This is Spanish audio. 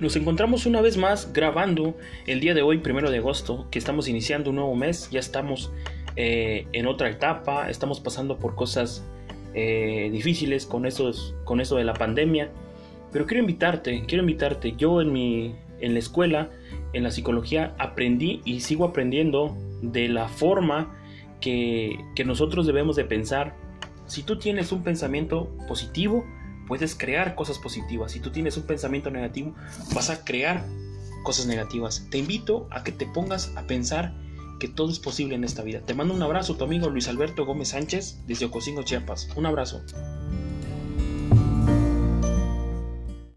Nos encontramos una vez más grabando el día de hoy, primero de agosto, que estamos iniciando un nuevo mes, ya estamos eh, en otra etapa, estamos pasando por cosas eh, difíciles con, esos, con eso de la pandemia, pero quiero invitarte, quiero invitarte, yo en, mi, en la escuela, en la psicología, aprendí y sigo aprendiendo de la forma que, que nosotros debemos de pensar. Si tú tienes un pensamiento positivo, puedes crear cosas positivas. Si tú tienes un pensamiento negativo, vas a crear cosas negativas. Te invito a que te pongas a pensar que todo es posible en esta vida. Te mando un abrazo, tu amigo Luis Alberto Gómez Sánchez, desde Ocosingo, Chiapas. Un abrazo.